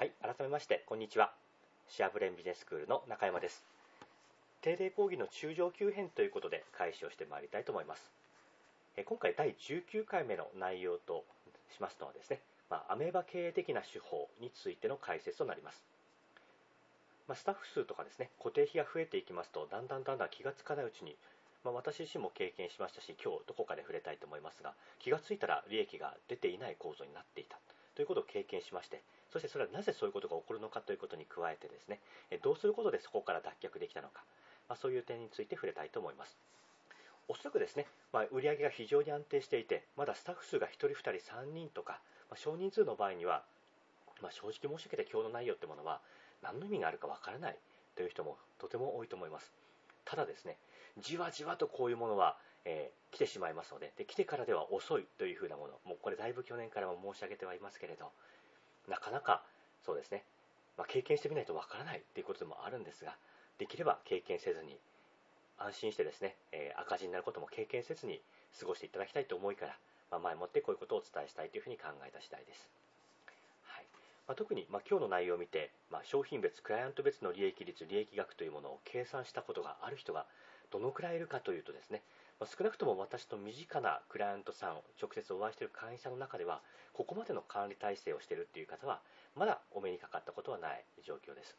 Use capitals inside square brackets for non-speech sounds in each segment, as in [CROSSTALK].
はい、改めまして、こんにちは。シェアブレンビジネススクールの中山です。定例講義の中上級編ということで開始をしてまいりたいと思います。え今回第19回目の内容としますのはですね、まあ、アメーバ経営的な手法についての解説となります。まあ、スタッフ数とかですね、固定費が増えていきますと、だんだんだんだん気がつかないうちに、まあ、私自身も経験しましたし、今日どこかで触れたいと思いますが、気がついたら利益が出ていない構造になっていたということを経験しまして、そしてそれはなぜそういうことが起こるのかということに加えてですね、どうすることでそこから脱却できたのか、まあ、そういう点について触れたいと思います。おそらくですね、まあ、売上が非常に安定していて、まだスタッフ数が1人、2人、3人とか、まあ、少人数の場合には、まあ、正直申し上げて今日の内容ってものは何の意味があるかわからないという人もとても多いと思います。ただですね、じわじわとこういうものは、えー、来てしまいますのでで、来てからでは遅いというふうなもの、もうこれだいぶ去年からも申し上げてはいますけれど、なかなかそうですね、まあ、経験してみないとわからないということでもあるんですが、できれば経験せずに、安心してですね、えー、赤字になることも経験せずに過ごしていただきたいと思いから、まあ、前もってこういうことをお伝えしたいというふうに考えた次第です。はいまあ、特に、まあ、今日の内容を見て、まあ、商品別、クライアント別の利益率、利益額というものを計算したことがある人がどのくらいいるかというとですね、ま、少なくとも私と身近なクライアントさんを直接お会いしている会員さんの中では、ここまでの管理体制をしているという方は、まだお目にかかったことはない状況です。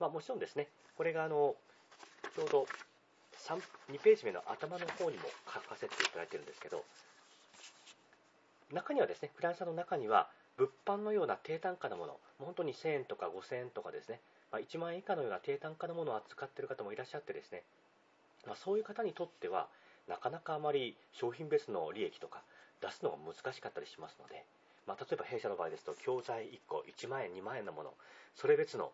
まあ、もちろんですね、これがあのちょうど3 2ページ目の頭の方にも書かせていただいているんですけど、中にはですね、クライアントさんの中には、物販のような低単価のもの、本当に1000円とか5000円とかですね、まあ、1万円以下のような低単価のものを扱っている方もいらっしゃってですね、まあ、そういう方にとっては、なかなかあまり商品別の利益とか出すのが難しかったりしますので、まあ、例えば弊社の場合ですと、教材1個1万円、2万円のもの、それ別の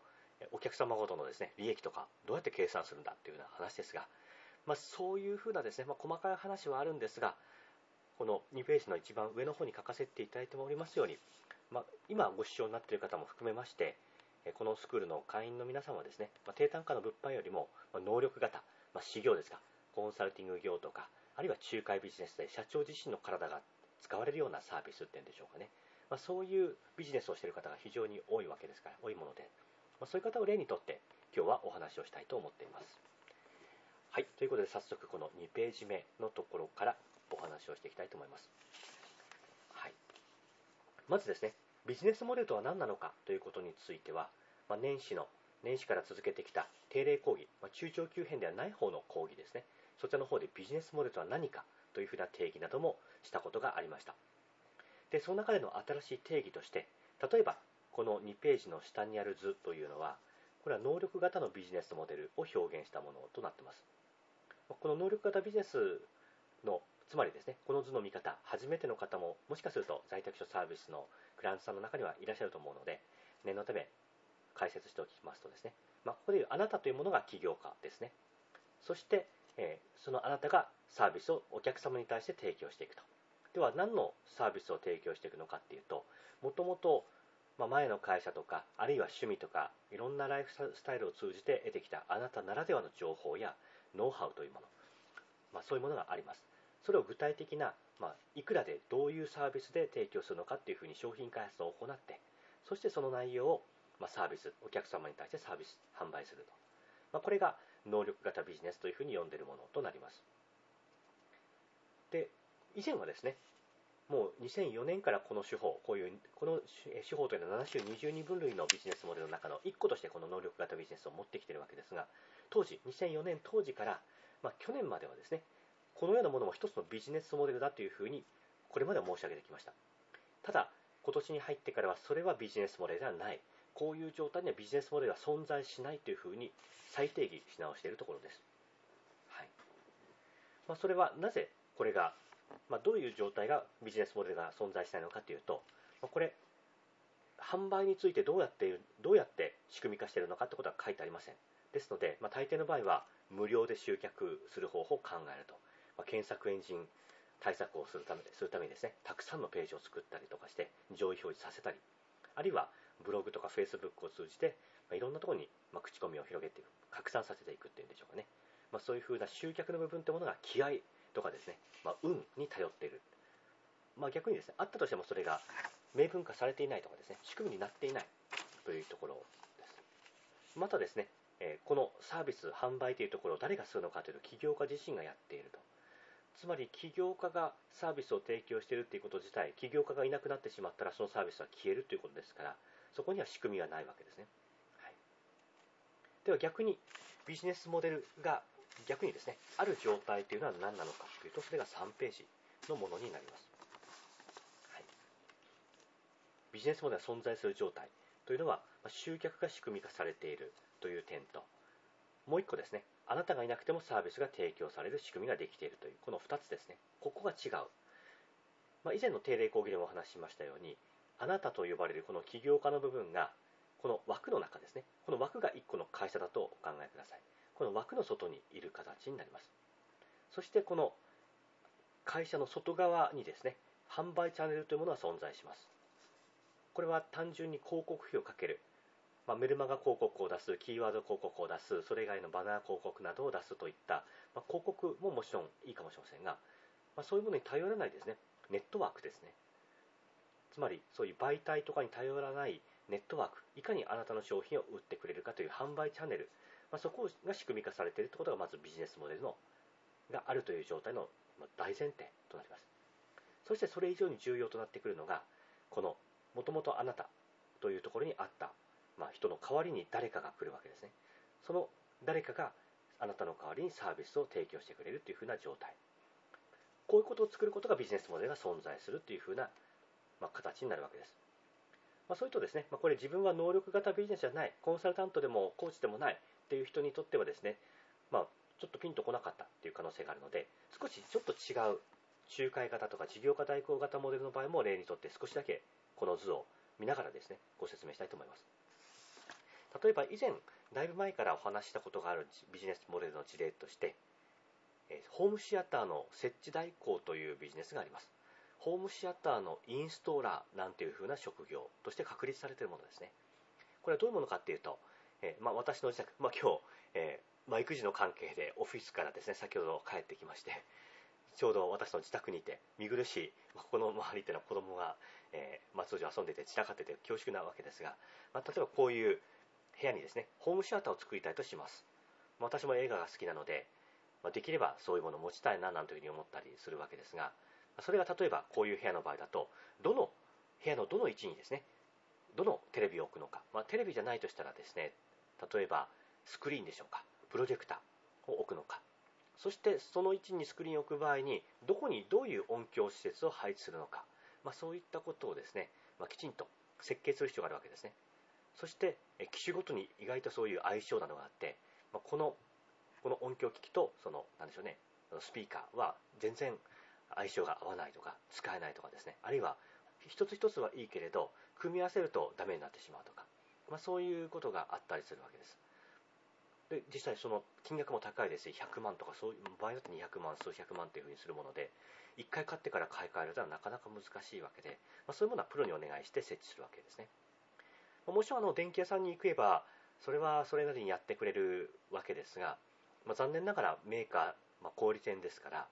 お客様ごとのですね利益とかどうやって計算するんだっていうような話ですが、まあ、そういうふうなですね、まあ、細かい話はあるんですが、この2ページの一番上の方に書かせていただいておりますように、まあ、今ご視聴になっている方も含めまして、このスクールの会員の皆様はですね、まあ、低単価の物販よりも能力型、まあ、事業ですか、コンサルティング業とか、あるいは仲介ビジネスで社長自身の体が使われるようなサービスっていうんでしょうかね、まあ、そういうビジネスをしている方が非常に多いわけですから、多いもので、まあ、そういう方を例にとって今日はお話をしたいと思っています。はい、ということで早速この2ページ目のところからお話をしていきたいと思います。はい、まずですね、ビジネスモデルとは何なのかということについては、まあ、年始の年始から続けてきた定例講義、まあ、中長級編ではない方の講義ですね、そちらの方でビジネスモデルとは何かというふうな定義などもしたことがありました。で、その中での新しい定義として、例えばこの2ページの下にある図というのは、これは能力型のビジネスモデルを表現したものとなっています。この能力型ビジネスの、つまりですね、この図の見方、初めての方も、もしかすると在宅所サービスのクライアントさんの中にはいらっしゃると思うので、念のため解説しておきますとですね、まあ、ここでいうあなたというものが起業家ですね。そして、えー、そのあなたがサービスをお客様に対して提供していくと。では、何のサービスを提供していくのかっていうと、もともとま、前の会社とか、あるいは趣味とか、いろんなライフスタイルを通じて得てきたあなたならではの情報やノウハウというもの、まあ、そういうものがあります。それを具体的な、まあ、いくらでどういうサービスで提供するのかっていうふうに商品開発を行って、そしてその内容を、まあ、サービス、お客様に対してサービス、販売すると。まあ、これが能力型ビジネスというふうに呼んでいるものとなります。で、以前はですね、もう2004年からこの手法、こういうこの手法というのは7種22分類のビジネスモデルの中の1個としてこの能力型ビジネスを持ってきているわけですが、当時、2004年当時から、まあ、去年まではですね、このようなものも一つのビジネスモデルだというふうに、これまでは申し上げてきました。ただ、今年に入ってからはそれはビジネスモデルではない。こういう状態にはビジネスモデルは存在しないというふうに再定義し直しているところです。はいまあ、それはなぜこれがまあ、どういう状態がビジネスモデルが存在しないのかというと、まあ、これ、販売についてどうやってどうやって仕組み化しているのかということは書いてありません。ですので、まあ、大抵の場合は無料で集客する方法を考えると、ま検索エンジン対策をするためするためにですね、たくさんのページを作ったりとかして上位表示させたり、あるいはブログとかフェイスブックを通じて、まいろんなところに、ま口コミを広げていく、拡散させていくっていうんでしょうかね。まあ、そういうふうな集客の部分というものが気合とかですね、まあ、運に頼っている、まあ、逆にですねあったとしてもそれが明文化されていないとかですね仕組みになっていないというところです。またですねえこのサービス販売というところを誰がするのかというと起業家自身がやっていると。つまり起業家がサービスを提供しているということ自体起業家がいなくなってしまったらそのサービスは消えるということですからそこには仕組みはないわけですね、はい、では逆にビジネスモデルが逆にですねある状態というのは何なのかというとそれが3ページのものになります、はい、ビジネスモデルが存在する状態というのは集客が仕組み化されているという点ともう1個ですねあなたがいなくてもサービスが提供される仕組みができているというこの2つですね。ここが違う、まあ、以前の定例講義でもお話ししましたようにあなたと呼ばれるこの起業家の部分がこの枠の中ですね。この枠が1個の会社だとお考えください。この枠の外にいる形になります。そしてこの会社の外側にですね販売チャンネルというものが存在します。これは単純に広告費をかける。まあ、メルマガ広告を出す、キーワード広告を出す、それ以外のバナー広告などを出すといった、まあ、広告ももちろんいいかもしれませんが、まあ、そういうものに頼らないですね、ネットワークですね。つまり、そういう媒体とかに頼らないネットワーク、いかにあなたの商品を売ってくれるかという販売チャンネル、まあ、そこが仕組み化されているということがまずビジネスモデルのがあるという状態の大前提となります。そしてそれ以上に重要となってくるのが、このもともとあなたというところにあったまあ、人の代わりに誰かが来るわけですね。その誰かがあなたの代わりにサービスを提供してくれるというふうな状態。こういうことを作ることがビジネスモデルが存在するというふうな、まあ、形になるわけです、まあ、それとですね、ま、これ自分は能力型ビジネスじゃないコンサルタントでもコーチでもないっていう人にとってはですね、ま、ちょっとピンとこなかったっていう可能性があるので少しちょっと違う仲介型とか事業家代行型モデルの場合も例にとって少しだけこの図を見ながらですねご説明したいと思います。例えば以前だいぶ前からお話したことがあるビジネスモデルの事例としてホームシアターの設置代行というビジネスがあります。ホームシアターのインストーラーなんていうふうな職業として確立されているものですねこれはどういうものかっていうと、えー、まあ、私の自宅、まあ、今日、えー、まあ、育児の関係でオフィスからですね先ほど帰ってきましてちょうど私の自宅にいて見苦しい、まあ、この周りっていうのは子供が、えー、まあ、通常遊んでて散らかってて恐縮なわけですが、ま、例えばこういう部屋にですね、ホームシアターを作りたいとします。私も映画が好きなので、まできればそういうものを持ちたいななんていうふうに思ったりするわけですが、それが例えばこういう部屋の場合だと、どの部屋のどの位置にですね、どのテレビを置くのか、まあ、テレビじゃないとしたらですね、例えばスクリーンでしょうか、プロジェクターを置くのか、そしてその位置にスクリーンを置く場合に、どこにどういう音響施設を配置するのか、まあ、そういったことをですね、まあ、きちんと設計する必要があるわけですね。そして機種ごとに意外とそういう相性などがあって、まあ、このこの音響機器とそのなんでしょうねスピーカーは全然相性が合わないとか使えないとかですね。あるいは一つ一つはいいけれど組み合わせるとダメになってしまうとか、まあ、そういうことがあったりするわけです。で実際その金額も高いですし100万とかそういう場合だと200万数百万というふうにするもので1回買ってから買い替えるとはなかなか難しいわけで、まあ、そういうものはプロにお願いして設置するわけですね。もちろんあの電気屋さんに行けばそれはそれなりにやってくれるわけですが、まあ、残念ながらメーカー、ま、小売店ですから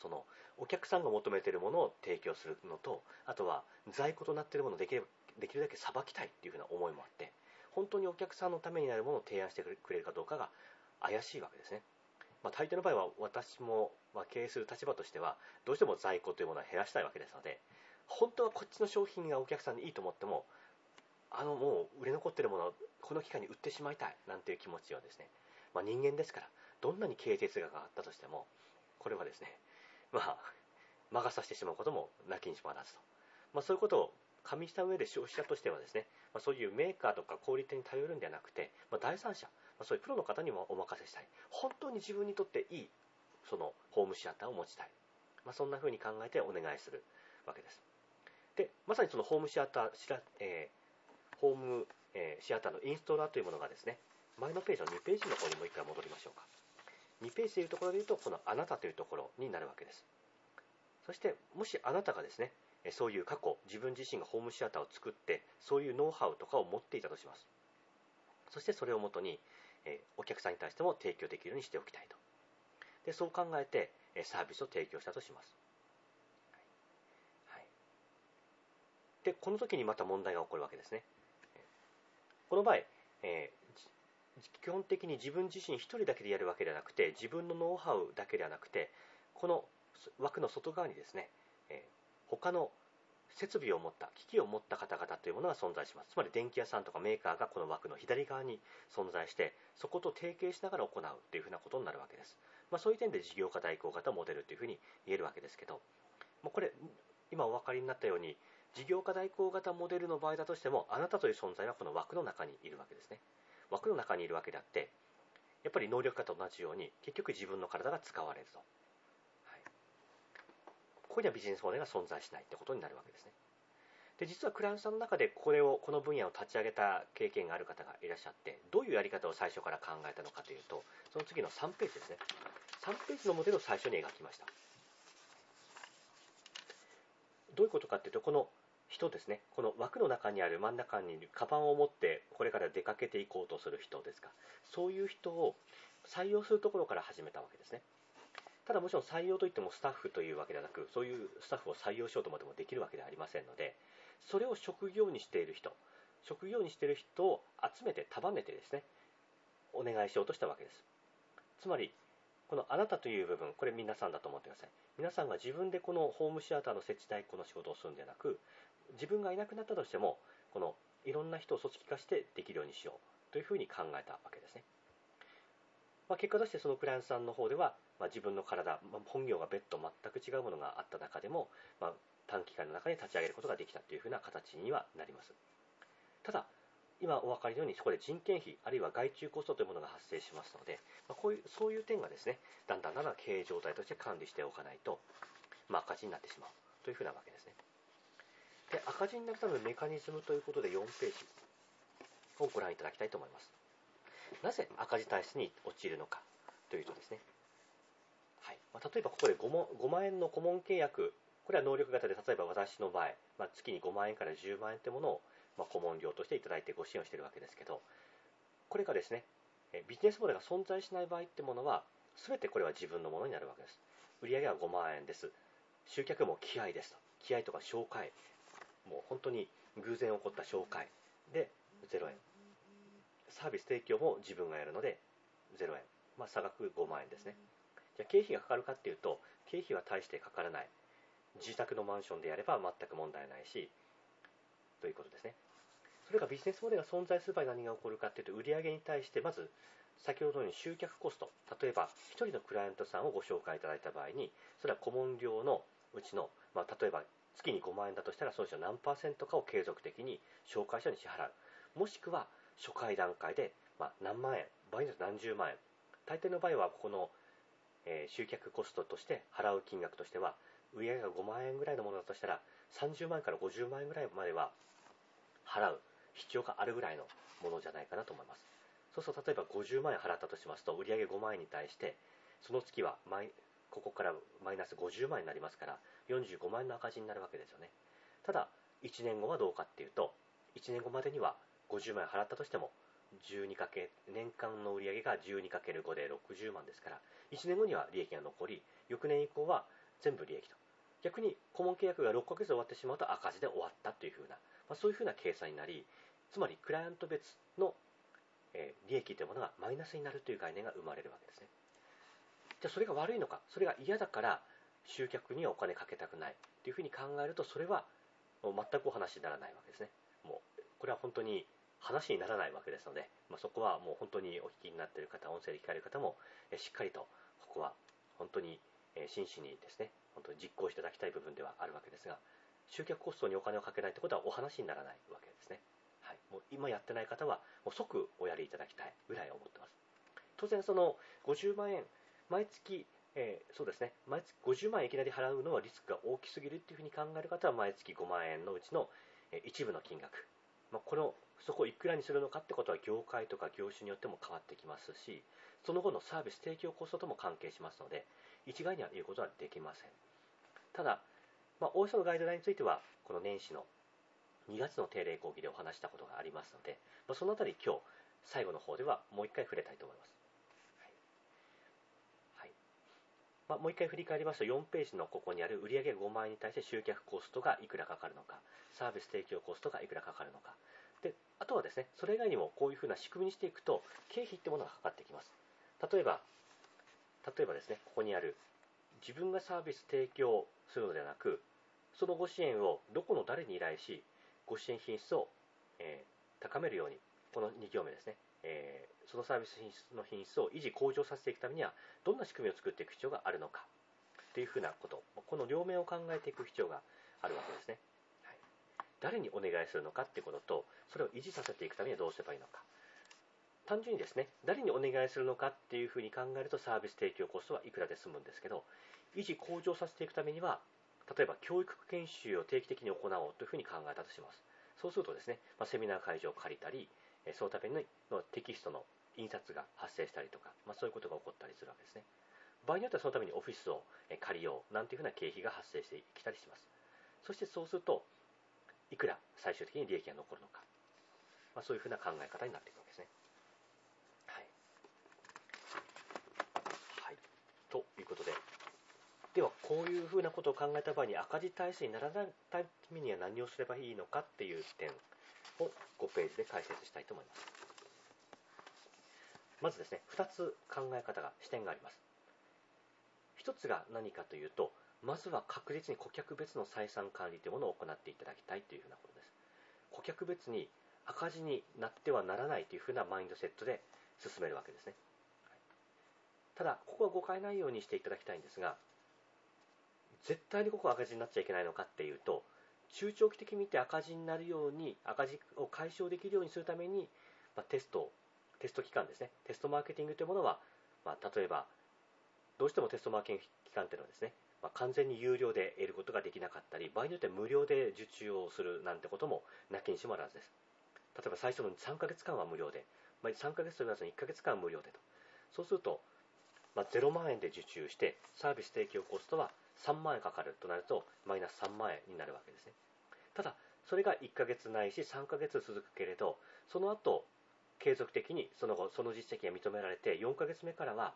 そのお客さんが求めているものを提供するのとあとは在庫となっているものをできるできるだけさばきたいっていうふうな思いもあって本当にお客さんのためになるものを提案してくれるかどうかが怪しいわけですね、まあ、大抵の場合は私も、ま、経営する立場としてはどうしても在庫というものは減らしたいわけですので本当はこっちの商品がお客さんにいいと思ってもあのもう売れ残っているものをこの機会に売ってしまいたいなんていう気持ちはですね、まあ、人間ですからどんなに経営哲学があったとしてもこれはですねまあ魔が差してしまうこともなきにしもあらずと、まあ、そういうことを加味した上で消費者としてはですね、まあ、そういうメーカーとか小売店に頼るんではなくて、まあ、第三者、まあ、そういうプロの方にもお任せしたい。本当に自分にとっていいそのホームシアターを持ちたい、まあ、そんな風に考えてお願いするわけです。でまさにそのホームシアターしら、えーホーム、えー、シアターのインストーラーというものがですね、前のページの2ページの方にもう一回戻りましょうか。2ページというところで言うと、このあなたというところになるわけです。そして、もしあなたがですね、そういう過去、自分自身がホームシアターを作って、そういうノウハウとかを持っていたとします。そしてそれをもとに、お客さんに対しても提供できるようにしておきたいと。でそう考えて、サービスを提供したとします。で、この時にまた問題が起こるわけですね。この場合、え、基本的に自分自身1人だけでやるわけではなくて自分のノウハウだけではなくてこの枠の外側にですね、えー、他の設備を持った機器を持った方々というものが存在します。つまり電気屋さんとかメーカーがこの枠の左側に存在してそこと提携しながら行うというふうなことになるわけです、まあ、そういう点で事業家代行型モデルというふうに言えるわけですけどもうこれ今お分かりになったように事業家代行型モデルの場合だとしてもあなたという存在はこの枠の中にいるわけですね。枠の中にいるわけであってやっぱり能力家と同じように結局自分の体が使われると。はい。ここにはビジネスモデルが存在しないってことになるわけですね。で実はクライアントさんの中でこれをこの分野を立ち上げた経験がある方がいらっしゃってどういうやり方を最初から考えたのかというとその次の3ページですね。3ページのモデルを最初に描きました。どういうことかというとこの人ですね。この枠の中にある真ん中にいるカバンを持ってこれから出かけていこうとする人ですか。そういう人を採用するところから始めたわけですね。ただもちろん採用といってもスタッフというわけではなくそういうスタッフを採用しようと思ってもできるわけではありませんのでそれを職業にしている人職業にしている人を集めて束ねてですねお願いしようとしたわけです。つまりこのあなたという部分これ皆さんだと思ってください。皆さんが自分でこのホームシアターの設置代行の仕事をするんではなく自分がいなくなったとしてもこのいろんな人を組織化してできるようにしようというふうに考えたわけですね。まあ、結果としてそのクライアントさんの方では、まあ、自分の体、まあ、本業が別途全く違うものがあった中でも、まあ、短期間の中に立ち上げることができたというふうな形にはなります。ただ今お分かりのようにそこで人件費あるいは外注コストというものが発生しますので、まあ、こういうそういう点がですねだんだんだんだん経営状態として管理しておかないと、まあ、赤字になってしまうというふうなわけですね。で赤字になるためのメカニズムということで4ページをご覧いただきたいと思います。なぜ赤字体質に陥るのかというとですね、はい。まあ、例えばここで 5, も5万円の顧問契約。これは能力型で例えば私の場合、まあ、月に5万円から10万円というものを、まあ、顧問料としていただいてご支援をしているわけですけど。これがですねビジネスモデルが存在しない場合ってものは全てこれは自分のものになるわけです。売上は5万円です。集客も気合ですと。気合とか紹介。もう本当に偶然起こった紹介。で0円。サービス提供も自分がやるので0円、まあ、差額5万円ですね。じゃあ経費がかかるかっていうと経費は大してかからない。自宅のマンションでやれば全く問題ないしということですね。それがビジネスモデルが存在する場合何が起こるかっていうと売上に対してまず先ほどのように集客コスト。例えば1人のクライアントさんをご紹介いただいた場合にそれは顧問料のうちの、まあ、例えば月に5万円だとしたらその人何パーセントかを継続的に紹介者に支払うもしくは初回段階で、まあ、何万円場合によって何十万円大抵の場合はここの、えー、集客コストとして払う金額としては売上が5万円ぐらいのものだとしたら30万円から50万円ぐらいまでは払う必要があるぐらいのものじゃないかなと思います。そうすると例えば50万円払ったとしますと売上5万円に対してその月はマイここからマイナス50万円になりますから45万円の赤字になるわけですよね。ただ1年後はどうかっていうと1年後までには50万円払ったとしても12かけ年間の売上が 12×5 で60万ですから1年後には利益が残り翌年以降は全部利益と。逆に顧問契約が6ヶ月で終わってしまうと赤字で終わったというふうな、まあ、そういうふうな計算になりつまりクライアント別の、えー、利益というものがマイナスになるという概念が生まれるわけですね。じゃあそれが悪いのかそれが嫌だから集客にはお金かけたくないというふうに考えるとそれはもう全くお話にならないわけですねもうこれは本当に話にならないわけですので、まあ、そこはもう本当にお聞きになっている方、音声で聞かれる方も、しっかりとここは本当に、真摯にですね、本当に実行していただきたい部分ではあるわけですが、集客コストにお金をかけないということはお話にならないわけですね。はい、もう今やってない方はもう即おやりいただきたいぐらい思ってます。当然その50万円毎月えー、そうですね。毎月50万円いきなり払うのはリスクが大きすぎるっていうふうに考える方は毎月5万円のうちの、えー、一部の金額。まあ、このそこをいくらにするのかってことは業界とか業種によっても変わってきますしその後のサービス提供コストとも関係しますので一概には言うことはできません。ただ、まあ、およそのガイドラインについてはこの年始の2月の定例講義でお話したことがありますので、まあ、そのあたり今日最後の方ではもう一回触れたいと思います。まあ、もう一回振り返りますと4ページのここにある売上5万円に対して集客コストがいくらかかるのかサービス提供コストがいくらかかるのか。であとはですね、それ以外にもこういうふうな仕組みにしていくと、経費ってものがかかってきます。例えば、例えばですね、ここにある、自分がサービス提供するのではなく、そのご支援をどこの誰に依頼し、ご支援品質を、えー、高めるように、この2行目ですね、えー、そのサービス品質の品質を維持向上させていくためには、どんな仕組みを作っていく必要があるのか、というふうなこと、この両面を考えていく必要があるわけですね。はい、誰にお願いするのかっていうことと、それを維持させていくためにはどうすればいいのか。単純にですね、誰にお願いするのかっていうふうに考えるとサービス提供コストはいくらで済むんですけど、維持向上させていくためには、例えば教育研修を定期的に行おうというふうに考えたとします。そうするとですね、まあ、セミナー会場を借りたり、そのためのテキストの印刷が発生したりとか、まあ、そういうことが起こったりするわけですね。場合によってはそのためにオフィスを借りようなんていうふうな経費が発生してきたりします。そしてそうすると、いくら最終的に利益が残るのか、まあ、そういうふうな考え方になっていくわけですね。はい。はい。ということで、ではこういうふうなことを考えた場合に赤字体制にならないためには何をすればいいのかっていう点を5ページで解説したいと思います。まずですね、2つ考え方が、視点があります。1つが何かというと、まずは確実に顧客別の採算管理というものを行っていただきたいというふうなことです。顧客別に赤字になってはならないというふうなマインドセットで進めるわけですね。ただ、ここは誤解ないようにしていただきたいんですが、絶対にここ赤字になっちゃいけないのかっていうと、中長期的に見て赤字になるように、赤字を解消できるようにするために、まあ、テスト、テスト期間ですね、テストマーケティングというものは、まあ、例えば、どうしてもテストマーケティング期間というのはですね、まあ、完全に有料で得ることができなかったり、場合によっては無料で受注をするなんてこともなきにしもあらずです。例えば最初の3ヶ月間は無料で、まあ、3ヶ月と言わずに1ヶ月間無料でと。そうすると、まあ、0万円で受注して、サービス提供コストは3万円かかるとなると、マイナス3万円になるわけですね。ただ、それが1ヶ月ないし3ヶ月続くけれど、その後、継続的にその後、その実績が認められて、4ヶ月目からは、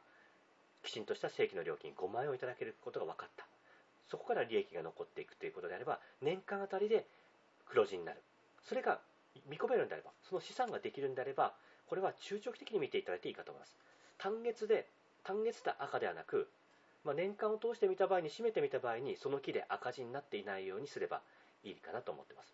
きちんとした正規の料金5万円をいただけることが分かった。そこから利益が残っていくということであれば、年間あたりで黒字になる。それが見込めるんであれば、その資産ができるんであれば、これは中長期的に見ていただいていいかと思います。単月で、単月で赤ではなく、まあ、年間を通して見た場合に、締めてみた場合に、その木で赤字になっていないようにすればいいかなと思っています。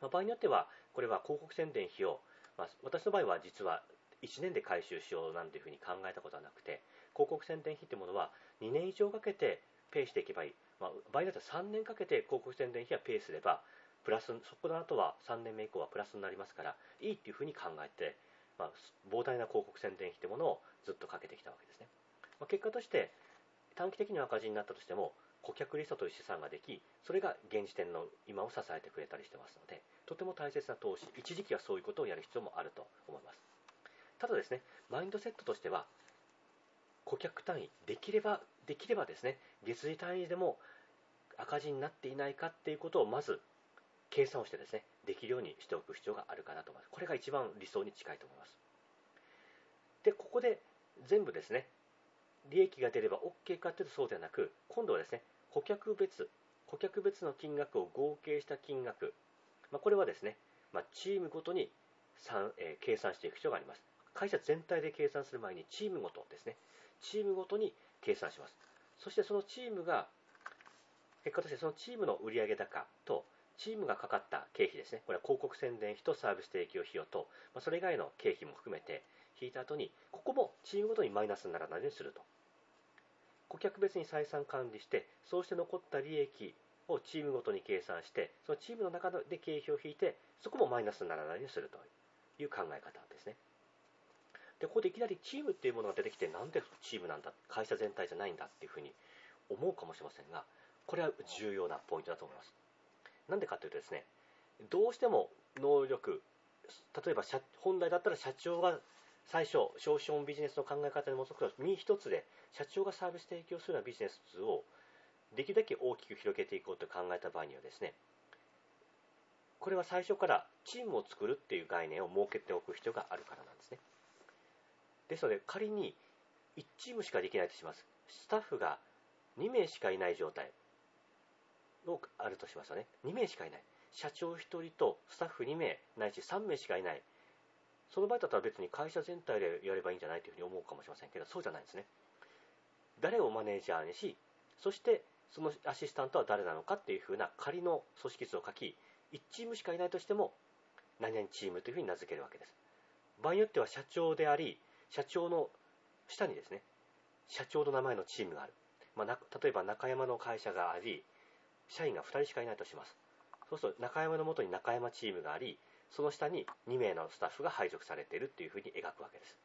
まあ、場合によっては、これは広告宣伝費を、まあ、私の場合は実は1年で回収しようなんていうふうに考えたことはなくて、広告宣伝費というものは2年以上かけてペイしていけばいい。まあ、場合によっては3年かけて広告宣伝費はペイすれば、プラス、そこの後は3年目以降はプラスになりますから、いいっていうふうに考えて、まあ、膨大な広告宣伝費というものをずっとかけてきたわけですね。まあ、結果として、短期的には赤字になったとしても、顧客リストという資産ができ、それが現時点の今を支えてくれたりしてますので、とても大切な投資、一時期はそういうことをやる必要もあると思います。ただですね、マインドセットとしては、顧客単位、できれば、できればですね、月次単位でも赤字になっていないかっていうことをまず計算をしてですね、できるようにしておく必要があるかなと思います。これが一番理想に近いと思います。で、ここで全部ですね、利益が出れば OK かというとそうではなく、今度はですね、顧客別、顧客別の金額を合計した金額、まあ、これはですね、まあ、チームごとにえー、計算していく必要があります。会社全体で計算する前にチームごとですね、チームごとに計算します。そしてそのチームが、結果としてそのチームの売上高と、チームがかかった経費ですね、これは広告宣伝費とサービス提供費用と、まあ、それ以外の経費も含めて引いた後に、ここもチームごとにマイナスにならないようにすると。顧客別に採算管理して、そうして残った利益をチームごとに計算して、そのチームの中で経費を引いて、そこもマイナスにならないようにするという考え方ですね。で、ここでいきなりチームっていうものが出てきて、なんでチームなんだ、会社全体じゃないんだっていうふうに思うかもしれませんが、これは重要なポイントだと思います。なんでかというとですね、どうしても能力、例えば本来だったら社長が最初、消費者ビジネスの考え方に基づく身一つで、社長がサービス提供するようなビジネスをできるだけ大きく広げていこうと考えた場合にはですね、これは最初からチームを作るっていう概念を設けておく必要があるからなんですね。ですので、仮に1チームしかできないとします。スタッフが2名しかいない状態をあるとしますよね。2名しかいない。社長1人とスタッフ2名ないし3名しかいないその場合だったら別に会社全体でやればいいんじゃないというふうに思うかもしれませんけどそうじゃないんですね。誰をマネージャーにしそしてそのアシスタントは誰なのかっていうふうな仮の組織図を書き1チームしかいないとしても何々チームというふうに名付けるわけです。場合によっては社長であり社長の下にですね社長の名前のチームがある、まあ、例えば中山の会社があり社員が2人しかいないとします。そうすると中山のもとに中山チームがありその下に2名のスタッフが配属されているというふうに描くわけです。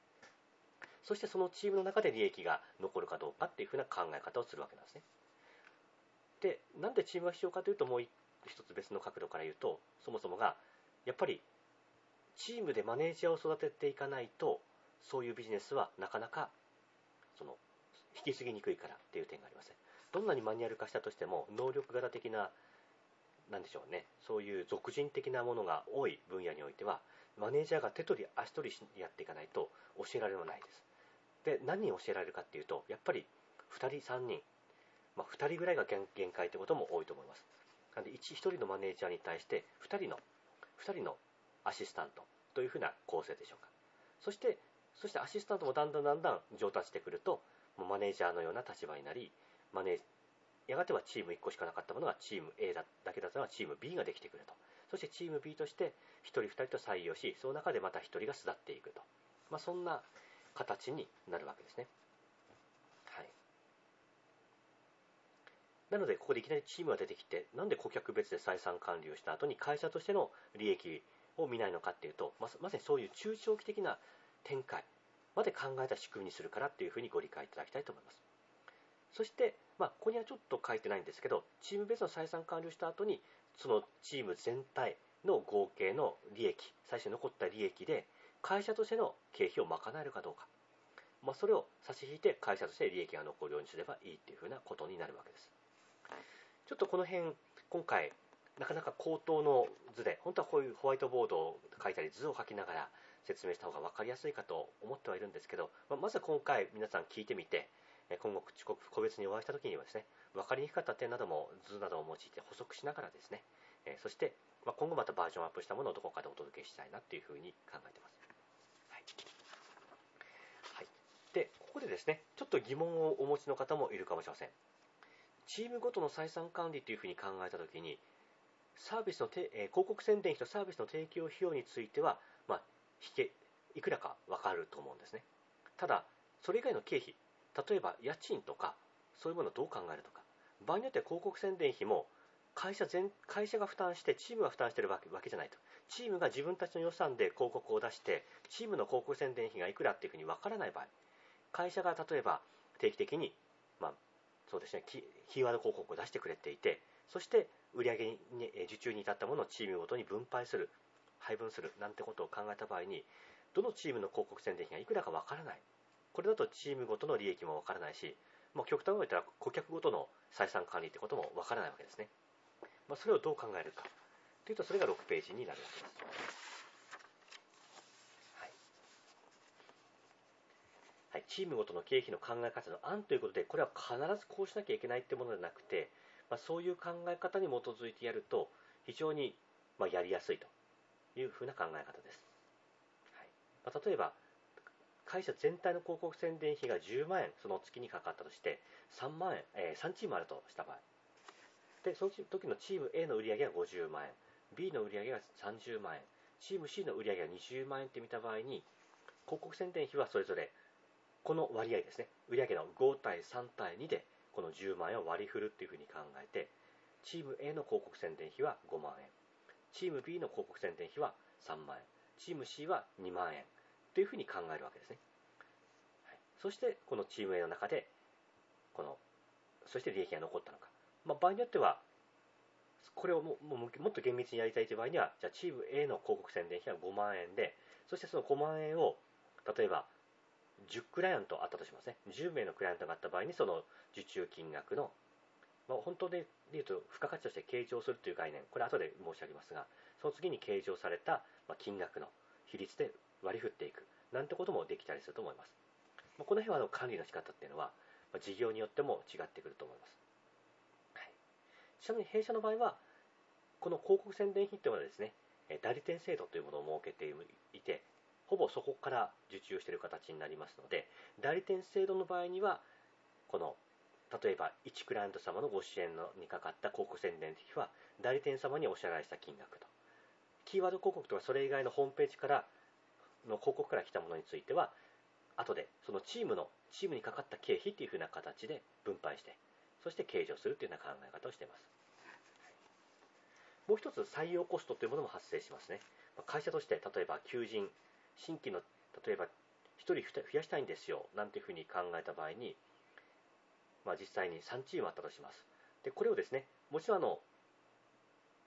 そしてそのチームの中で利益が残るかどうかっていうふうな考え方をするわけなんですね。でなんでチームが必要かというともう一つ別の角度から言うとそもそもがやっぱりチームでマネージャーを育てていかないとそういうビジネスはなかなかその引き継ぎにくいからっていう点がありますどんなにマニュアル化したとしても能力型的ななんでしょうね。そういう俗人的なものが多い分野においてはマネージャーが手取り足取りやっていかないと教えられないです。で何人教えられるかっていうとやっぱり2人3人、まあ、2人ぐらいが限界ってことも多いと思います。なので 1, 1人のマネージャーに対して2人の2人のアシスタントというふうな構成でしょうか。そしてそしてアシスタントもだんだんだんだん上達してくるともうマネージャーのような立場になりマネーやがてはチーム1個しかなかったものがチーム A だけだったのはチーム B ができてくると。そしてチーム B として1人2人と採用しその中でまた1人が巣立っていくと、まあ、そんな形になるわけですね。はい。なのでここでいきなりチームが出てきてなんで顧客別で採算管理をした後に会社としての利益を見ないのかっていうとままさにそういう中長期的な展開まで考えた仕組みにするからっていうふうにご理解いただきたいと思います。そして、まあ、ここにはちょっと書いてないんですけどチーム別の採算完了した後にそのチーム全体の合計の利益最初に残った利益で会社としての経費を賄えるかどうか、まあ、それを差し引いて会社として利益が残るようにすればいいっていうふうなことになるわけです。ちょっとこの辺今回なかなか口頭の図で本当はこういうホワイトボードを書いたり図を書きながら説明した方が分かりやすいかと思ってはいるんですけど、ま、まずは今回皆さん聞いてみて今後個別にお会いした時にはですね分かりにくかった点なども図などを用いて補足しながらですねそして今後またバージョンアップしたものをどこかでお届けしたいなというふうに考えています、はい。はい、でここでですねちょっと疑問をお持ちの方もいるかもしれません。チームごとの採算管理というふうに考えた時にサービスのて、え広告宣伝費とサービスの提供費用については、まあ、引けいくらか分かると思うんですね。ただそれ以外の経費例えば家賃とかそういうものをどう考えるとか場合によっては広告宣伝費も会社全会社が負担してチームが負担してるわけわけじゃないと。チームが自分たちの予算で広告を出してチームの広告宣伝費がいくらっていうふうに分からない場合会社が例えば定期的に、まあ、そうですねキーワード広告を出してくれていてそして売上に受注に至ったものをチームごとに分配する配分するなんてことを考えた場合にどのチームの広告宣伝費がいくらか分からない。これだとチームごとの利益も分からないし、まあ、極端に言ったら顧客ごとの採算管理ってことも分からないわけですね、まあ、それをどう考えるか。というとそれが6ページになるわけです。はい、はい、チームごとの経費の考え方の案ということでこれは必ずこうしなきゃいけないってものではなくて、まあ、そういう考え方に基づいてやると非常にまやりやすいというふうな考え方です、はい。まあ、例えば会社全体の広告宣伝費が10万円その月にかかったとして3万円、えー、3チームあるとした場合。でその時のチーム A の売り上げが50万円 B の売り上げが30万円チーム C の売り上げが20万円って見た場合に広告宣伝費はそれぞれこの割合ですね。売上の5対3対2でこの10万円を割り振るっていうふうに考えてチーム A の広告宣伝費は5万円チーム B の広告宣伝費は3万円チーム C は2万円というふうに考えるわけですね、はい、そしてこのチーム A の中でこのそして利益が残ったのか、まあ、場合によってはこれをもももっと厳密にやりたいという場合にはじゃあチーム A の広告宣伝費は5万円でそしてその5万円を例えば10クライアントあったとしますね。10名のクライアントがあった場合にその受注金額の、まあ、本当で言うと付加価値として計上するという概念。これ後で申し上げますがその次に計上された金額の比率で割り振っていくなんてこともできたりすると思います。ま、この辺はあの管理の仕方っていうのは、ま、事業によっても違ってくると思います。はい、ちなみに弊社の場合は、この広告宣伝費というのはですね代理店制度というものを設けていてほぼそこから受注している形になりますので代理店制度の場合にはこの例えば1クライアント様のご支援のにかかった広告宣伝費は代理店様にお支払いした金額とキーワード広告とかそれ以外のホームページからの広告から来たものについては後でそのチームのチームにかかった経費というふうな形で分配してそして計上するというような考え方をしています。もう一つ採用コストというものも発生しますね。会社として例えば求人新規の例えば1人増やしたいんですよなんていうふうに考えた場合に、まあ、実際に3チームあったとします。でこれをですねもちろんあの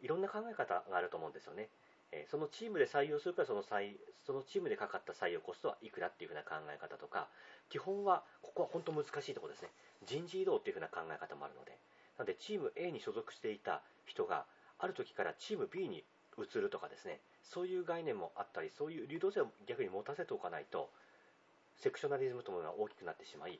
いろんな考え方があると思うんですよね。えそのチームで採用するからその採そのチームでかかった採用コストはいくらっていうふうな考え方とか基本はここは本当難しいところですね。人事異動っていうふうな考え方もあるので。なのでチーム A に所属していた人がある時からチーム B に移るとかですね。そういう概念もあったりそういう流動性を逆に持たせておかないとセクショナリズムというものが大きくなってしまい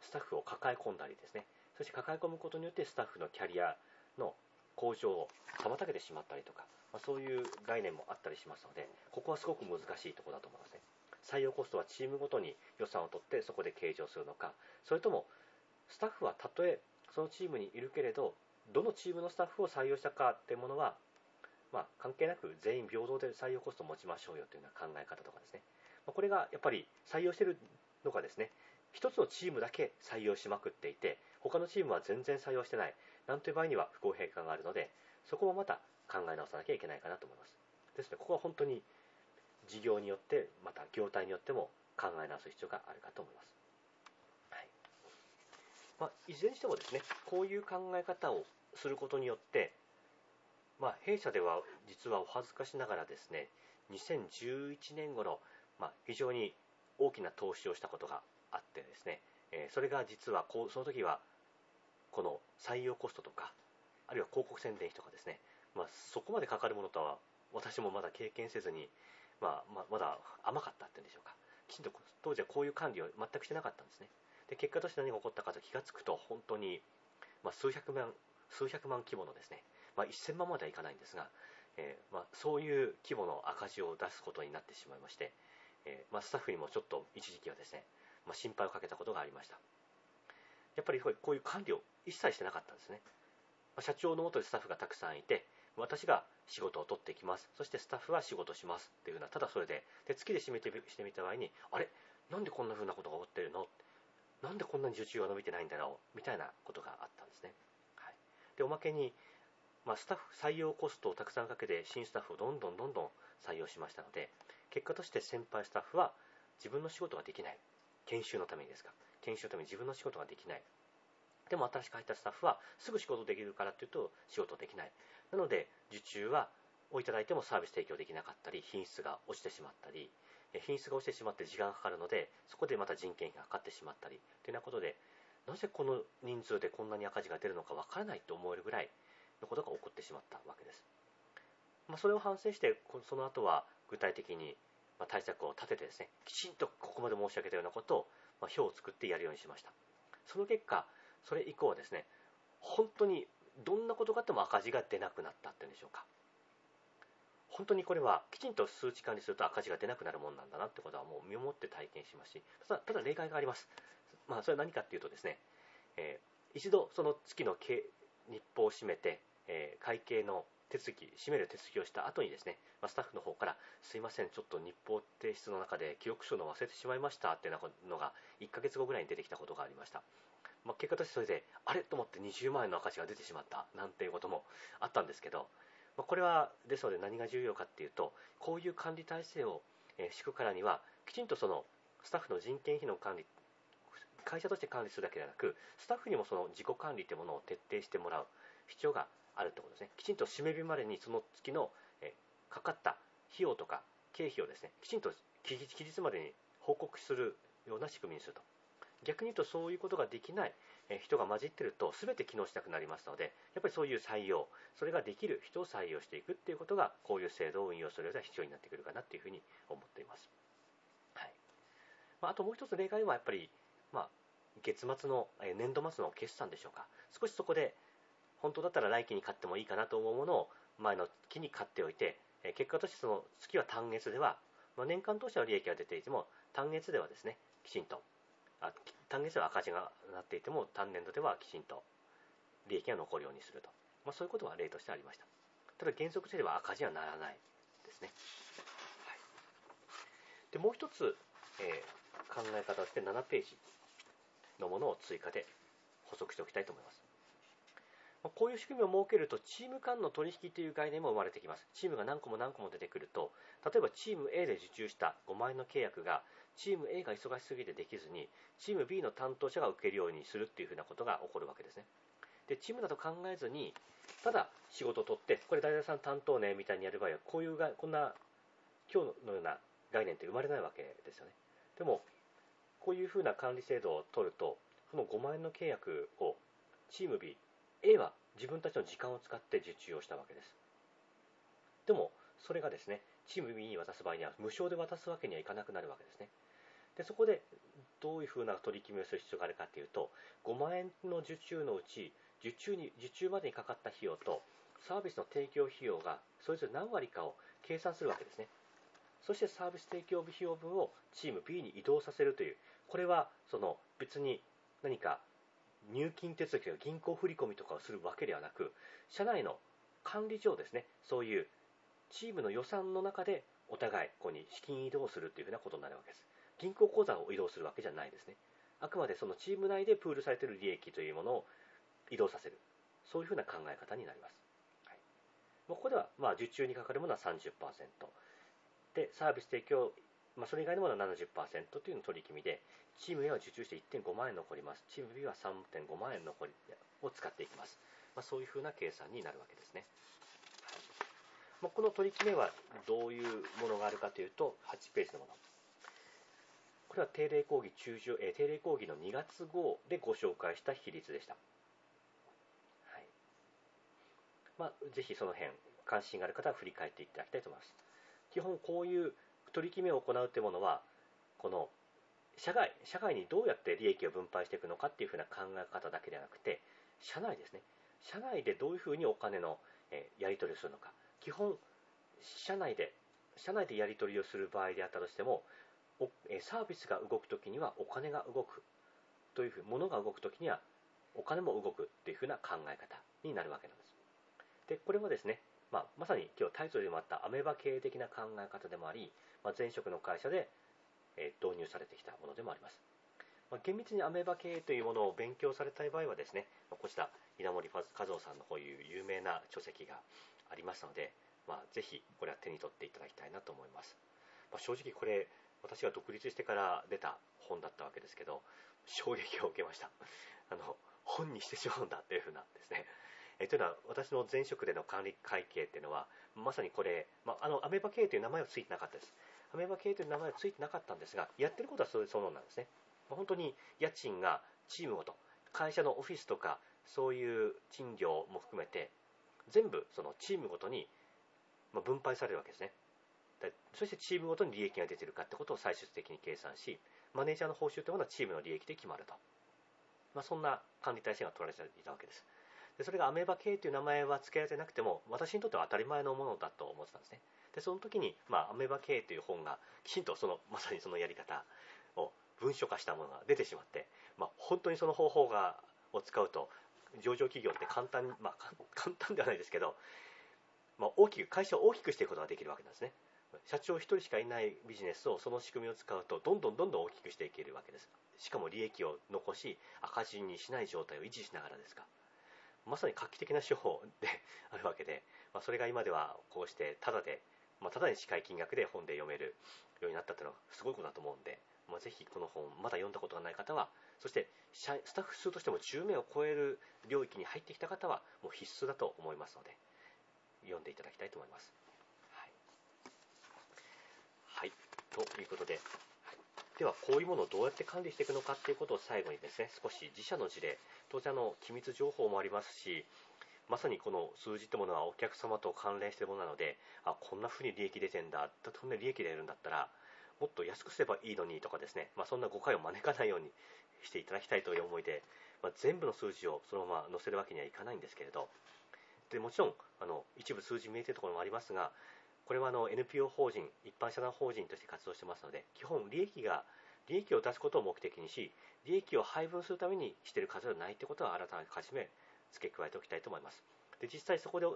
スタッフを抱え込んだりですね。そして抱え込むことによってスタッフのキャリアの向上を妨げてしまったりとかまあ、そういう概念もあったりしますのでここはすごく難しいところだと思いますね。採用コストはチームごとに予算を取ってそこで計上するのかそれともスタッフはたとえそのチームにいるけれどどのチームのスタッフを採用したかっていうものは、まあ、関係なく全員平等で採用コストを持ちましょうよというような考え方とかですね、まあ、これがやっぱり採用しているのがですね一つのチームだけ採用しまくっていて他のチームは全然採用してないなんていう場合には不公平感があるのでそこもまた考え直さなきゃいけないかなと思います。ですのでここは本当に事業によってまた業態によっても考え直す必要があるかと思います、はい。まあ、いずれにしてもですねこういう考え方をすることによってまあ、弊社では実はお恥ずかしながらですね2011年頃、まあ、非常に大きな投資をしたことがあってですね、えそれが実はこうその時はこの採用コストとかあるいは広告宣伝費とかですねまあ、そこまでかかるものとは私もまだ経験せずに、まあ、ままだ甘かったっていうんでしょうか。きちんと当時はこういう管理を全くしてなかったんですね。で結果として何が起こったかと気がつくと本当に、まあ、数百万数百万規模のですね、まあ、1000万まではいかないんですが、えー、まあ、そういう規模の赤字を出すことになってしまいまして、えー、まスタッフにもちょっと一時期はですね、ま心配をかけたことがありました。やっぱりこういう管理を一切してなかったんですね。社長のもとでスタッフがたくさんいて私が仕事を取っていきます。そしてスタッフは仕事しますっていうふうなただそれでで月で締めてしてみた場合にあれ？なんでこんなふうなことが起こってるの？なんでこんなに受注が伸びてないんだろう？みたいなことがあったんですね、はい、でおまけに、まあ、スタッフ採用コストをたくさんかけて新スタッフをどんどんどんどん採用しましたので結果として先輩スタッフは自分の仕事ができない。研修のためにですか。研修のために自分の仕事ができない。でも新しく入ったスタッフはすぐ仕事できるからというと仕事できない。なので受注はをいただいてもサービス提供できなかったり品質が落ちてしまったり品質が落ちてしまって時間がかかるのでそこでまた人件費がかかってしまったりというようなことでなぜこの人数でこんなに赤字が出るのかわからないと思えるぐらいのことが起こってしまったわけです、まあ、それを反省してその後は具体的に対策を立ててですねきちんとここまで申し上げたようなことを、表を作ってやるようにしました。その結果それ以降はですね本当にどんなことがあっても赤字が出なくなったっていうんでしょうか本当にこれはきちんと数値管理すると赤字が出なくなるもんなんだなってことはもう身をもって体験しますしただただ例外がありますまあそれは何かっていうとですね、えー、一度その月の日報を締めて、えー、会計の手続き、締める手続きをした後にですね、まあ、スタッフの方から、すいません、ちょっと日報提出の中で記録書の忘れてしまいましたっていうのが1ヶ月後ぐらいに出てきたことがありました。まあ、結果としてそれであれ？と思って20万円の赤字が出てしまったなんていうこともあったんですけど、まあ、これはですので何が重要かっていうとこういう管理体制を、敷くからにはきちんとそのスタッフの人件費の管理会社として管理するだけではなくスタッフにもその自己管理というものを徹底してもらう必要があるということですね。きちんと締め日までにその月の、えかかった費用とか経費をですねきちんと期日までに報告するような仕組みにすると。逆に言うとそういうことができない人が混じってると全て機能しなくなりますのでやっぱりそういう採用それができる人を採用していくっていうことがこういう制度を運用する上では必要になってくるかなというふうに思っています、はい。まあ、あともう一つ例外はやっぱり、まあ、月末の年度末の決算でしょうか。少しそこで本当だったら来期に買ってもいいかなと思うものを前の期に買っておいて、結果としてその月は単月では、まあ、年間通しては利益が出ていても単月ではですねきちんとあ単月では赤字がなっていても単年度ではきちんと利益が残るようにすると、まあ、そういうことは例としてありました。ただ原則としては赤字はならないですね、はい、でもう一つ、えー、考え方として7ページのものを追加で補足しておきたいと思います。こういう仕組みを設けるとチーム間の取引という概念も生まれてきます。チームが何個も何個も出てくると例えばチーム A で受注した5万円の契約がチーム A が忙しすぎてできずにチーム B の担当者が受けるようにするっていうふうなことが起こるわけですね。でチームだと考えずにただ仕事を取ってこれ誰々さん担当ねみたいにやる場合はこういうこんな今日のような概念って生まれないわけですよね。でもこういうふうな管理制度を取るとその5万円の契約をチーム B A は自分たちの時間を使って受注をしたわけです。でも、それがですね、チーム B に渡す場合には無償で渡すわけにはいかなくなるわけですね。でそこでどういうふうな取り決めをする必要があるかというと、5万円の受注のうち、受注に受注までにかかった費用と、サービスの提供費用がそれぞれ何割かを計算するわけですね。そしてサービス提供費用分をチーム B に移動させるという、これはその別に何か入金手続きとか銀行振込とかをするわけではなく、社内の管理上ですね、そういうチームの予算の中でお互いここに資金移動するというふうなことになるわけです。銀行口座を移動するわけじゃないですね。あくまでそのチーム内でプールされている利益というものを移動させる。そういうふうな考え方になります。はい、ここでは、まあ、受注にかかるものは30%。で、サービス提供まあ、それ以外のものは70%というの取り決めで、チーム A は受注して1.5万円残ります。チーム B は3.5万円残りを使っていきます。まあ、そういうふうな計算になるわけですね。まあ、この取り決めはどういうものがあるかというと、8ページのもの。これは定例講義中上、え、定例講義の2月号でご紹介した比率でした。はいまあ、ぜひその辺、関心がある方は振り返っていただきたいと思います。基本こういう取り決めを行うというものはこの社外社外にどうやって利益を分配していくのかっていうふうな考え方だけではなくて社内ですね社内でどういうふうにお金の、えやり取りをするのか基本社内で社内でやり取りをする場合であったとしてもサービスが動くときにはお金が動くというふう物が動くときにはお金も動くというふうな考え方になるわけなんですでこれはですねまあ、まさに今日タイトルでもあったアメバ経営的な考え方でもあり、まあ、前職の会社で、え導入されてきたものでもあります。まあ、厳密にアメバ経営というものを勉強されたい場合はですね、まこちら稲森和夫さんのこういう有名な書籍がありますので、まあ、ぜひこれは手に取っていただきたいなと思います。まあ、正直これ私が独立してから出た本だったわけですけど衝撃を受けました。あの本にしてしまうんだっていうふうなですね。えというのは私の前職での管理会計っていうのはまさにこれ、まあ、あのアメバ経営という名前はついてなかったです。アメバ経営という名前はついてなかったんですがやってることはそういうそのなんですね、まあ、本当に家賃がチームごと会社のオフィスとかそういう賃料も含めて全部そのチームごとに分配されるわけですね。そしてチームごとに利益が出ているかってことを最終的に計算しマネージャーの報酬というものはチームの利益で決まると、まあ、そんな管理体制が取られていたわけです。でそれがアメーバ系という名前は付けられてなくても私にとっては当たり前のものだと思ってたんですね。でその時に、まあ、アメーバ系という本がきちんとそのまさにそのやり方を文書化したものが出てしまって、まあ、本当にその方法がを使うと上場企業って簡単まあ、[LAUGHS] 簡単ではないですけど、まあ、大きく会社を大きくしていくことができるわけなんですね。社長1人しかいないビジネスをその仕組みを使うとどんどんどんどん大きくしていけるわけです。しかも利益を残し赤字にしない状態を維持しながらですか。まさに画期的な手法で [LAUGHS] あるわけで、まあ、それが今ではこうしてただで、まあ、ただに近い金額で本で読めるようになったっていうのはすごいことだと思うんで、まあ、ぜひこの本まだ読んだことがない方はそしてスタッフ数としても10名を超える領域に入ってきた方はもう必須だと思いますので読んでいただきたいと思います。はい、はい、ということでではこういうものをどうやって管理していくのかっていうことを最後にですね少し自社の事例当然あの機密情報もありますしまさにこの数字ってものはお客様と関連しているものなのであこんなふうに利益出てんだこんな利益出るんだったらもっと安くすればいいのにとかですね、まあ、そんな誤解を招かないようにしていただきたいという思いでまあ、全部の数字をそのまま載せるわけにはいかないんですけれど。でもちろんあの一部数字見えているところもありますがこれはあの NPO 法人一般社団法人として活動してますので基本利益が利益を出すことを目的にし利益を配分するためにしている数ではないということは改めて付け加えておきたいと思います。で実際そこで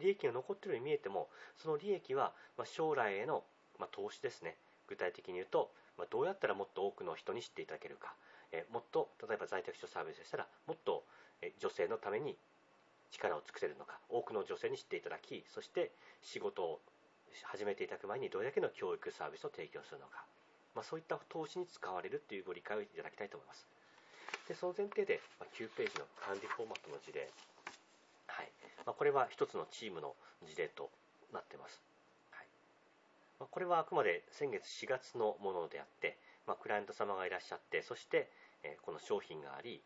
利益が残っているように見えてもその利益はま将来へのま投資ですね。具体的に言うと、まどうやったらもっと多くの人に知っていただけるか、えもっと例えば在宅所サービスでしたらもっとえ女性のために力を尽くせるのか。多くの女性に知っていただきそして仕事を始めていただく前にどれだけの教育サービスを提供するのか、まあ、そういった投資に使われるというご理解をいただきたいと思います。でその前提で、ま9ページの管理フォーマットの事例、はい。まあ、これは一つのチームの事例となってます、まあ、これはあくまで先月4月のものであって、まあ、クライアント様がいらっしゃってそして、えこの商品があり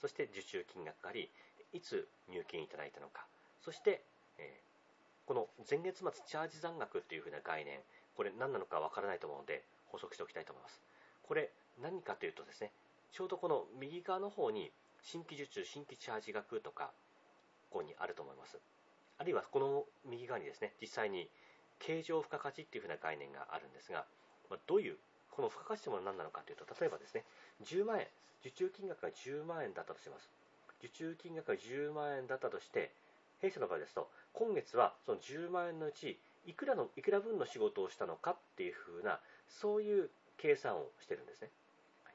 そして受注金額がありいつ入金いただいたのかそして、えこの前月末チャージ残額というふうな概念これ何なのかわからないと思うので補足しておきたいと思います。これ何かというとですねちょうどこの右側の方に新規受注新規チャージ額とかここにあると思います。あるいはこの右側にですね実際に経常付加価値っていうふうな概念があるんですが、まあ、どういうこの付加価値というものは何なのかというと例えばですね10万円受注金額が10万円だったとします。受注金額が10万円だったとして弊社の場合ですと今月はその10万円のうちいくらのいくら分の仕事をしたのかっていうふうなそういう計算をしてるんですね、はい、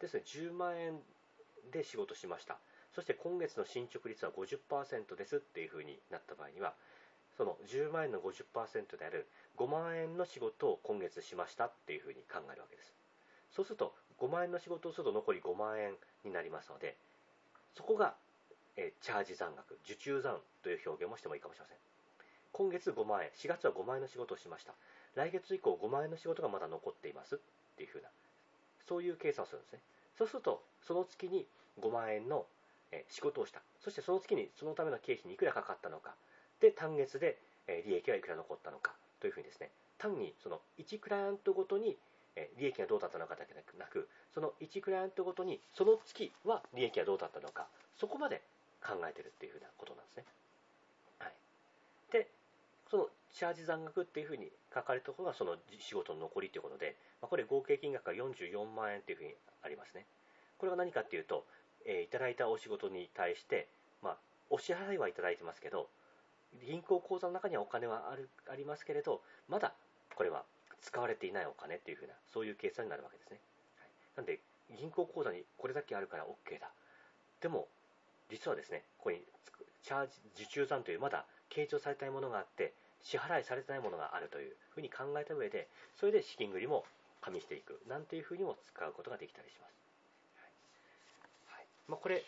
ですので10万円で仕事しました。そして今月の進捗率は50%ですっていうふうになった場合にはその10万円の50%である5万円の仕事を今月しましたっていうふうに考えるわけです。そうすると5万円の仕事をすると残り5万円になりますのでそこが、えチャージ残額受注残という表現もしてもいいかもしれません。今月5万円4月は5万円の仕事をしました。来月以降5万円の仕事がまだ残っていますっていうふうなそういう計算をするんですね。そうするとその月に5万円の仕事をした。そしてその月にそのための経費にいくらかかったのか。で単月で利益はいくら残ったのかというふうにですね単にその1クライアントごとに利益がどうだったのかだけでなくその1クライアントごとにその月は利益がどうだったのかそこまで考えてるっていうふうなことなんですね。はい、でそのチャージ残額っていうふうに書かれたところがその仕事の残りということで、まあ、これ合計金額が44万円っていうふうにありますね。これは何かっていうと、えー、いただいたお仕事に対して、まあ、お支払いはいただいてますけど銀行口座の中にはお金はあるありますけれどまだこれは使われていないお金っていうふうなそういう計算になるわけですね、はい、なんで銀行口座にこれだけあるから OK だ。でも実はですねここにチャージ受注残というまだ計上されたいものがあって支払いされてないものがあるというふうに考えた上でそれで資金繰りも加味していくなんていうふうにも使うことができたりします、はい。はい。まあ、これ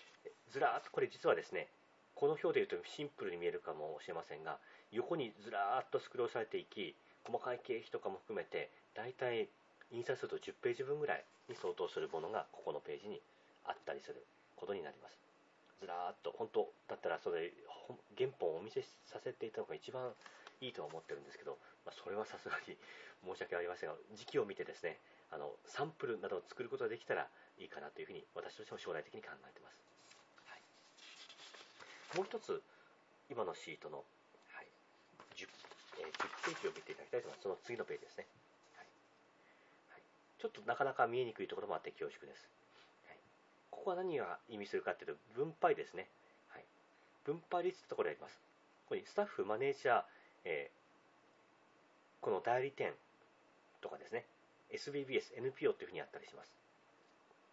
ずらーっとこれ実はですねこの表で言うとシンプルに見えるかもしれませんが横にずらーっとスクロールされていき細かい経費とかも含めて大体印刷すると10ページ分ぐらいに相当するものがここのページにあったりすることになります。ずらーっと本当だったらそれ原本をお見せさせていたのが一番いいとは思ってるんですけど、まあ、それはさすがに申し訳ありませんが時期を見てですねあのサンプルなどを作ることができたらいいかなというふうに私としても将来的に考えています、もう一つ今のシートのえー、10ページを見ていただきたいと思います。その次のページですね。はいはい、ちょっとなかなか見えにくいところもあって恐縮です。はい、ここは何が意味するかというと、分配ですね。はい、分配率というところにあります。ここにスタッフ、マネージャー、えー、この代理店とかですね、SBBS、NPO というふうにあったりします。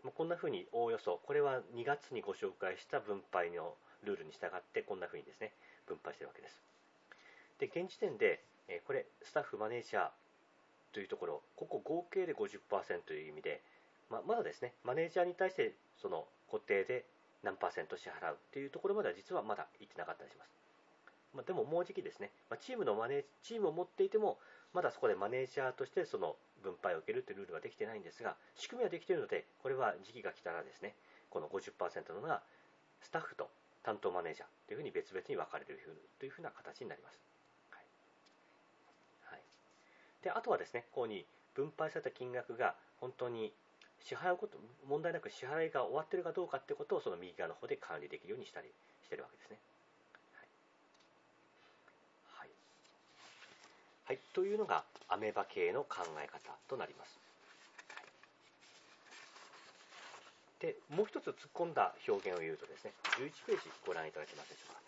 こんなふうにおおよそ、これは2月にご紹介した分配のルールに従って、こんなふうにですね、分配しているわけです。で現時点で、えこれスタッフマネージャーというところここ合計で50%という意味で、ままだですねマネージャーに対してその固定で何パーセント支払うというところまでは実はまだ行ってなかったりします、まあ、でももうじきですね、まあチームのマネチームを持っていてもまだそこでマネージャーとしてその分配を受けるというルールはできてないんですが仕組みはできているのでこれは時期が来たらですねこの50%のがスタッフと担当マネージャーというふうに別々に分かれるというふうな形になります。はい。であとはですねここに分配された金額が本当に支払うこと問題なく支払いが終わっているかどうかってことをその右側の方で管理できるようにしたりしているわけですね。はい、はい、というのがアメバ系の考え方となります。でもう一つ突っ込んだ表現を言うとですね11ページご覧いただけますでしょうか。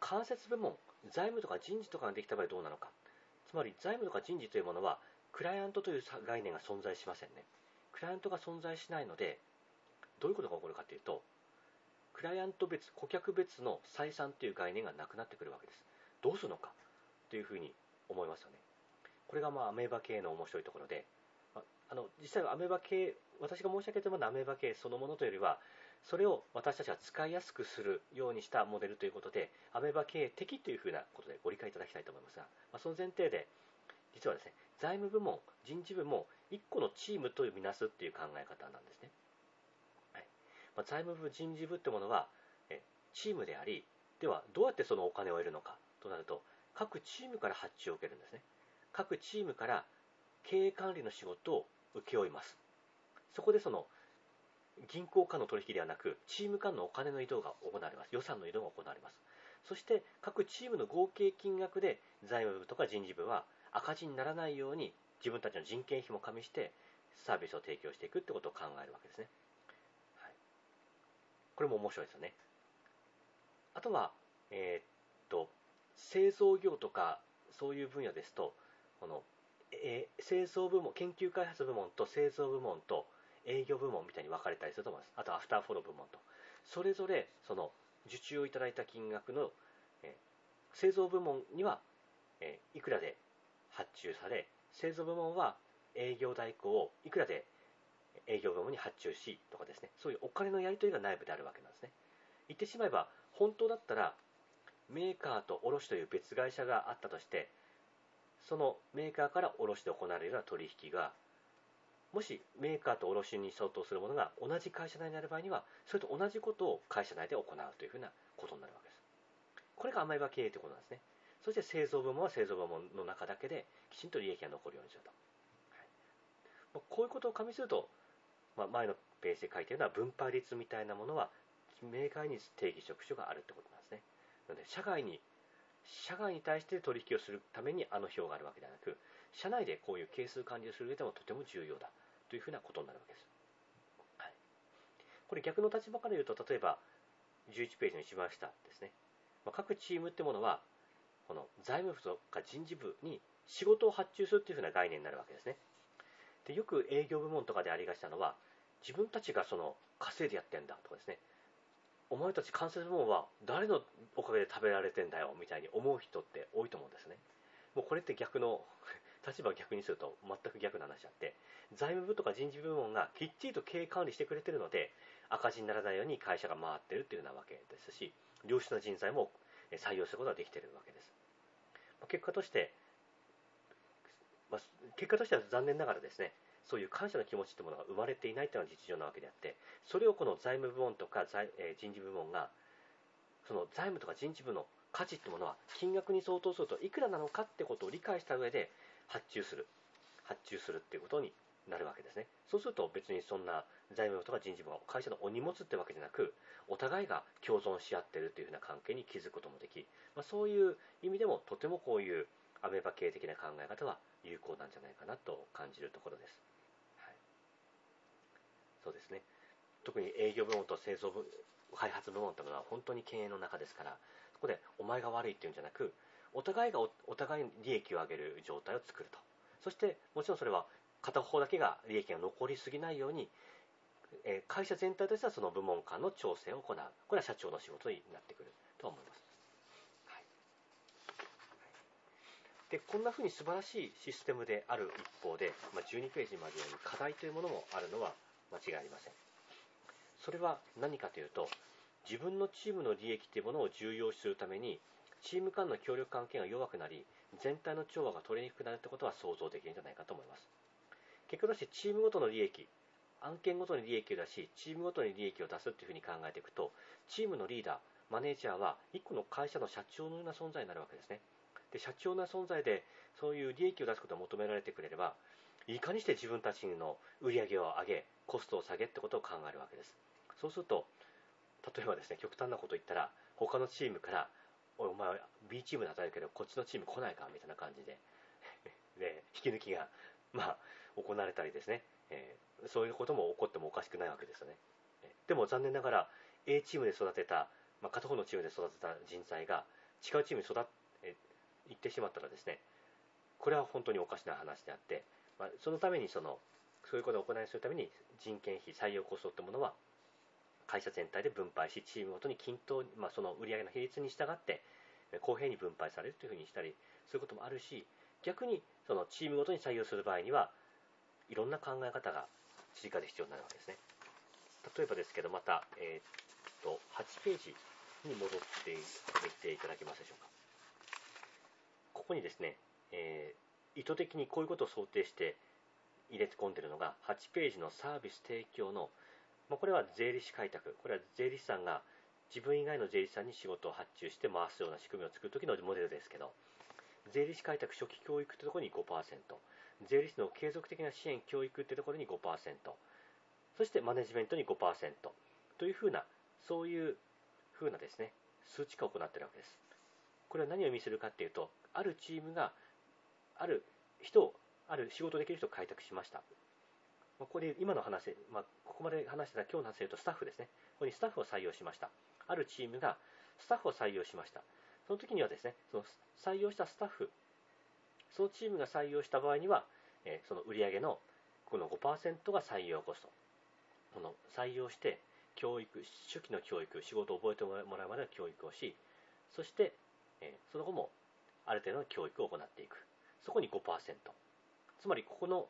間接部門財務とか人事とかができた場合どうなのか。つまり財務とか人事というものはクライアントという概念が存在しませんね。クライアントが存在しないのでどういうことが起こるかというとクライアント別顧客別の採算という概念がなくなってくるわけです。どうするのかというふうに思いますよね。これがまあアメーバ系の面白いところであの実際はアメーバ系私が申し上げてもアメーバ系そのものというよりはそれを私たちは使いやすくするようにしたモデルということでアメバ経営的というふうなことでご理解いただきたいと思いますが、まあ、その前提で実はですね財務部門人事部も1個のチームとみなすっていう考え方なんですね、はい。まあ、財務部人事部ってものはえチームでありではどうやってそのお金を得るのかとなると各チームから発注を受けるんですね。各チームから経営管理の仕事を請け負いますそこでその銀行間の取引ではなく、チーム間のお金の移動が行われます。予算の移動が行われます。そして、各チームの合計金額で財務部とか人事部は赤字にならないように自分たちの人件費も加味してサービスを提供していくってことを考えるわけですね。はい、これも面白いですよね。あとは、えー、っと、製造業とかそういう分野ですと、この、えー、製造部門、研究開発部門と製造部門と営業部門みたいに分かれたりすると思います。あとアフターフォロー部門と。それぞれその受注をいただいた金額の、えー、製造部門には、えー、いくらで発注され、製造部門は営業代行をいくらで営業部門に発注しとかですね、そういうお金のやり取りが内部であるわけなんですね。言ってしまえば、本当だったらメーカーと卸という別会社があったとして、そのメーカーから卸で行われるような取引がもしメーカーと卸に相当するものが同じ会社内になる場合には、それと同じことを会社内で行うというふうなことになるわけです。これが甘い場経営ということなんですね。そして製造部門は製造部門の中だけできちんと利益が残るようにすると。はい、こういうことを加味すると、まあ、前のページで書いているのは分配率みたいなものは明快に定義職種があるってことなんですね。なので社外に社外に対して取引をするためにあの表があるわけではなく、社内でこういう係数管理をする上でもとても重要だというふうなことになるわけです。はい、これ逆の立場から言うと、例えば11ページの一番下ですね。まあ、各チームってものは、この財務部とか人事部に仕事を発注するというふうな概念になるわけですね。でよく営業部門とかでありがちなのは、自分たちがその稼いでやってんだとかですね、お前たち関節部門は誰のおかげで食べられてんだよみたいに思う人って多いと思うんですね。もうこれって逆の [LAUGHS] 立場を逆にすると全く逆な話であって財務部とか人事部門がきっちりと経営管理してくれてるので赤字にならないように会社が回ってるっていうようなわけですし良質な人材も採用することができてるわけです結果として、まあ、結果としては残念ながらですねそういう感謝の気持ちというものが生まれていないというのが実情なわけであってそれをこの財務部門とか財、え人事部門がその財務とか人事部の価値ってものは金額に相当するといくらなのかってことを理解した上で発注する。発注するっていうことになるわけですね。そうすると別にそんな財務部とか人事部が会社のお荷物ってわけじゃなくお互いが共存し合ってるっていうふうな関係に築くこともでき、まあ、そういう意味でもとてもこういうアメバ系的な考え方は有効なんじゃないかなと感じるところです、そうですね。特に営業部門と製造部開発部門というのは本当に経営の中ですからそこでお前が悪いっていうんじゃなくお互いがお互いに利益を上げる状態を作ると。そしてもちろんそれは片方だけが利益が残りすぎないように、え会社全体としてはその部門間の調整を行う。これは社長の仕事になってくると思います、はい、でこんなふうに素晴らしいシステムである一方で、まあ、12ページまでに課題というものもあるのは間違いありません。それは何かというと自分のチームの利益というものを重要視するためにチーム間の協力関係が弱くなり全体の調和が取りにくくなるということは想像できるんじゃないかと思います。結果としてチームごとの利益案件ごとに利益を出しチームごとに利益を出すというふうに考えていくとチームのリーダーマネージャーは1個の会社の社長のような存在になるわけですね。で社長の存在でそういう利益を出すことが求められてくれればいかにして自分たちの売り上げを上げコストを下げってことを考えるわけです。そうすると例えばですね極端なこと言ったら他のチームから「おいお前 B チームで働いてるけどこっちのチーム来ないか」みたいな感じで [LAUGHS] で引き抜きがまあ行われたりですね、えー、そういうことも起こってもおかしくないわけですよね。でも残念ながら A チームで育てた、まあ、片方のチームで育てた人材が違うチームに育っていってしまったらですねこれは本当におかしな話であって、まあ、そのためにそのそういうことを行いするために人件費採用コストってものは会社全体で分配しチームごとに均等に、まあ、その売上の比率に従って公平に分配されるというふうにしたりそういうこともあるし逆にそのチームごとに採用する場合にはいろんな考え方が追加で必要になるわけですね。例えばですけどまた、えー、っと8ページに戻ってみていただけますでしょうか。ここにですね、えー、意図的にこういうことを想定して入れ込んでいるのが8ページのサービス提供の、まあ、これは税理士開拓。これは税理士さんが自分以外の税理士さんに仕事を発注して回すような仕組みを作るときのモデルですけど税理士開拓初期教育というところに5%税理士の継続的な支援教育というところに5%そしてマネジメントに5%というふうなそういうふうなですね数値化を行っているわけです。これは何を意味するかっていうとあるチームがある人をある仕事できる人を開拓しました。ここで今の話、まあ、ここまで話してた今日の話でいうとスタッフですね。ここにスタッフを採用しました。あるチームがスタッフを採用しました。その時にはですねその採用したスタッフそのチームが採用した場合には、えー、その売上のこの5%が採用コスト。この採用して教育初期の教育仕事を覚えてもらうまでの教育をしそして、えー、その後もある程度の教育を行っていく。そこに5%つまりここの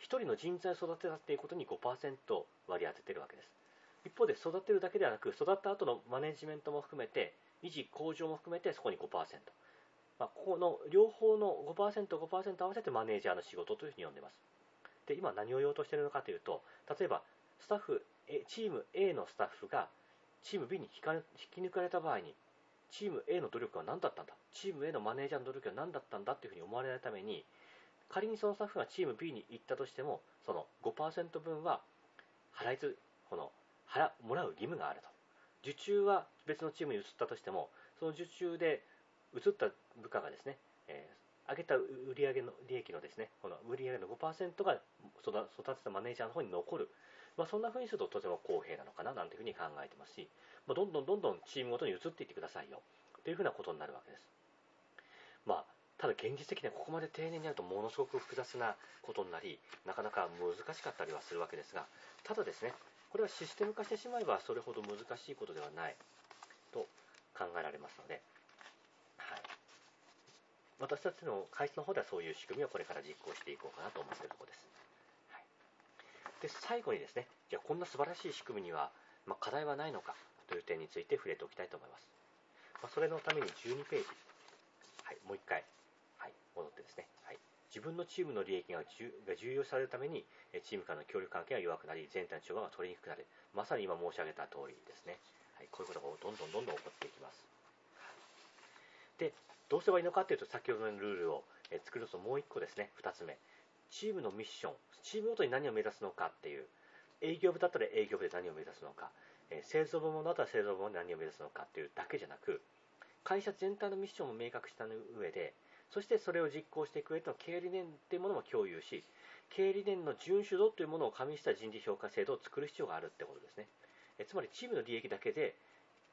1人の人材を育てたっていうことに5%割り当ててるわけです。一方で育てるだけではなく育った後のマネジメントも含めて維持向上も含めてそこに5%、まあ、ここの両方の 5%5% 5合わせてマネージャーの仕事というふうに呼んでます。で今何を言おうとしているのかというと例えばスタッフチーム A のスタッフがチーム B に引き抜かれた場合にチーム A の努力は何だったんだ？チーム A のマネージャーの努力は何だったんだというふうに思われないために仮にそのスタッフがチーム B に行ったとしてもその5%分は払いつこの払もらう義務があると。受注は別のチームに移ったとしてもその受注で移った部下がですね、えー、上げた売上の利益のですねこの売上の5%が育てたマネージャーの方に残る。まあ、そんな風にするととても公平なのかななんていうふうに考えてますし、まあ、どんどんどんどんチームごとに移っていってくださいよというふうなことになるわけです。まあ、ただ現実的にはここまで丁寧にやるとものすごく複雑なことになり、なかなか難しかったりはするわけですが、ただですね、これはシステム化してしまえばそれほど難しいことではないと考えられますので、はい、私たちの会社の方ではそういう仕組みをこれから実行していこうかなと思っているところです。で最後にですねじゃあこんな素晴らしい仕組みには、まあ、課題はないのかという点について触れておきたいと思います、まあ、それのために12ページ、はい、もう一回、はい、戻ってですね、はい、自分のチームの利益がが重要されるためにチーム間の協力関係が弱くなり全体の調和が取りにくくなる。まさに今申し上げた通りですね、はい、こういうことがどんどんどんどん起こっていきます。でどうすればいいのかというと先ほどのルールを作るともう1個ですね。2つ目。チームのミッションチームごとに何を目指すのかっていう営業部だったら営業部で何を目指すのか、え製造部門だったら製造部門で何を目指すのかっていうだけじゃなく会社全体のミッションを明確した上でそしてそれを実行していく上での経営理念っていうものも共有し経営理念の遵守度というものを加味した人事評価制度を作る必要があるってことですね。えつまりチームの利益だけで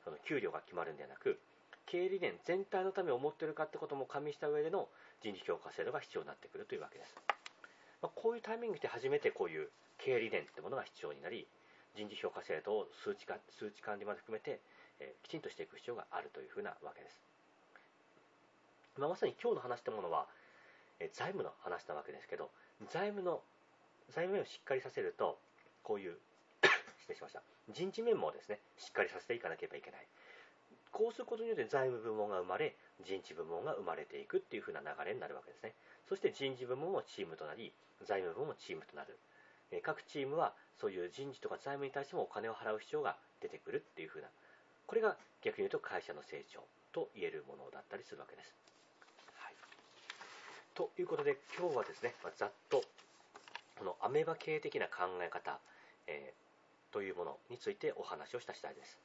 その給料が決まるんではなく経営理念全体のためを思っているかってことも加味した上での人事評価制度が必要になってくるというわけです。まあ、こういうタイミングで初めてこういう経営理念ってものが必要になり人事評価制度を数値化数値管理まで含めて、えー、きちんとしていく必要があるというふうなわけです、まあ、まさに今日の話ってものは、えー、財務の話なわけですけど財務の財務面をしっかりさせるとこういう [COUGHS] 失礼しました。人事面もですねしっかりさせていかなければいけない。こうすることによって財務部門が生まれ人事部門が生まれていくっていうふうな流れになるわけですね。そして人事部門もチームとなり財務部門もチームとなる。え各チームはそういう人事とか財務に対してもお金を払う必要が出てくるっていうふうなこれが逆に言うと会社の成長と言えるものだったりするわけです、はい、ということで今日はですね、まあ、ざっとこのアメーバ系的な考え方、えー、というものについてお話をした次第です。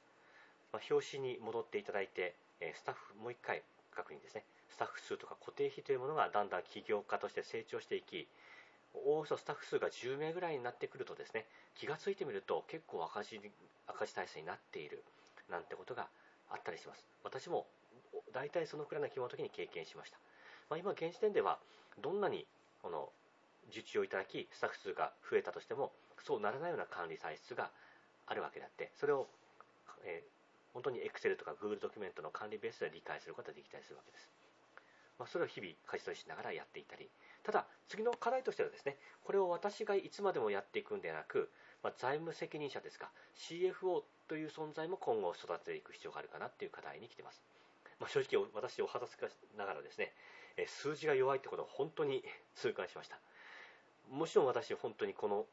まあ、表紙に戻っていただいて、えスタッフもう一回確認ですね。スタッフ数とか固定費というものがだんだん起業家として成長していき、おおよそスタッフ数が10名ぐらいになってくるとですね、気がついてみると結構赤字赤字体制になっているなんてことがあったりします。私も大体そのくらいの規模の時に経験しました。まあ、今現時点ではどんなにこの受注をいただきスタッフ数が増えたとしてもそうならないような管理体質があるわけであってそれを、えー、本当に Excel とか Google ドキュメントの管理ベースで理解することができたりするわけです。まあ、それを日々舵取りしながらやっていたり。ただ次の課題としてはですねこれを私がいつまでもやっていくんではなく、まあ、財務責任者ですか CFO という存在も今後育てていく必要があるかなっていう課題に来てます、まあ、正直私お肌すかしながらですね数字が弱いってことを本当に痛感しました。もちろん私本当にこの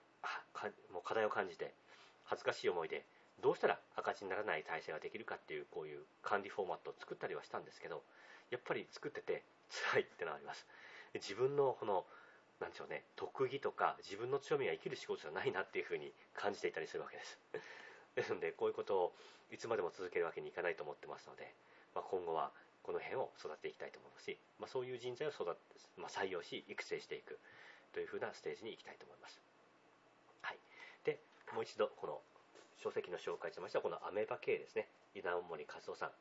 もう課題を感じて恥ずかしい思いでどうしたら赤字にならない体制ができるかっていうこういう管理フォーマットを作ったりはしたんですけどやっぱり作ってて辛いってのがあります。自分のこのなんでしょうね特技とか自分の強みが生きる仕事じゃないなっていうふうに感じていたりするわけです。ですのでこういうことをいつまでも続けるわけにいかないと思ってますので、まあ、今後はこの辺を育てていきたいと思いますし、まあ、そういう人材を育て、まあ、採用し育成していくというふうなステージに行きたいと思います。はい、でもう一度この書籍の紹介しましたこのアメーバ系ですね。稲森和夫さん。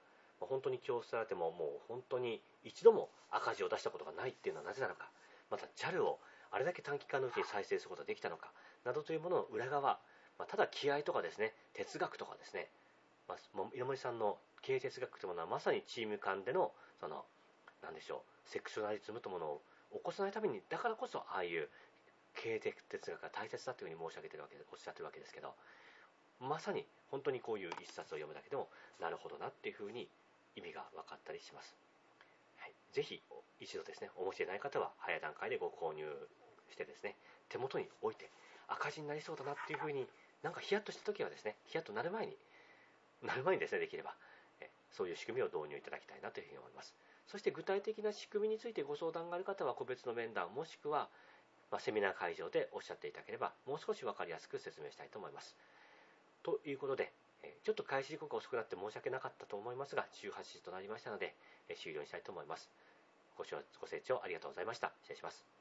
本当に教室されてももう本当に一度も赤字を出したことがないっていうのはなぜなのか。また JAL をあれだけ短期間のうちに再生することができたのか。などというものの裏側、まあ、ただ気合とかですね哲学とかですね、まあ、稲森さんの経営哲学というものはまさにチーム間でのその何でしょうセクショナリズムというものを起こさないためにだからこそああいう経営哲学が大切だというふうに申し上げてるわけおっしゃってるわけですけど。まさに本当にこういう一冊を読むだけでもなるほどなっていうふうに意味が分かったりします。はい、ぜひ一度ですねお持ちでない方は早い段階でご購入してですね手元に置いて赤字になりそうだなっていうふうになんかヒヤッとした時はですねヒヤッとなる前になる前にですねできればそういう仕組みを導入いただきたいなというふうに思います。そして具体的な仕組みについてご相談がある方は個別の面談もしくは、ま、セミナー会場でおっしゃっていただければもう少し分かりやすく説明したいと思います。ということで、ちょっと開始時刻が遅くなって申し訳なかったと思いますが18時となりましたので終了にしたいと思います。ご視聴ご清聴ありがとうございました。失礼します。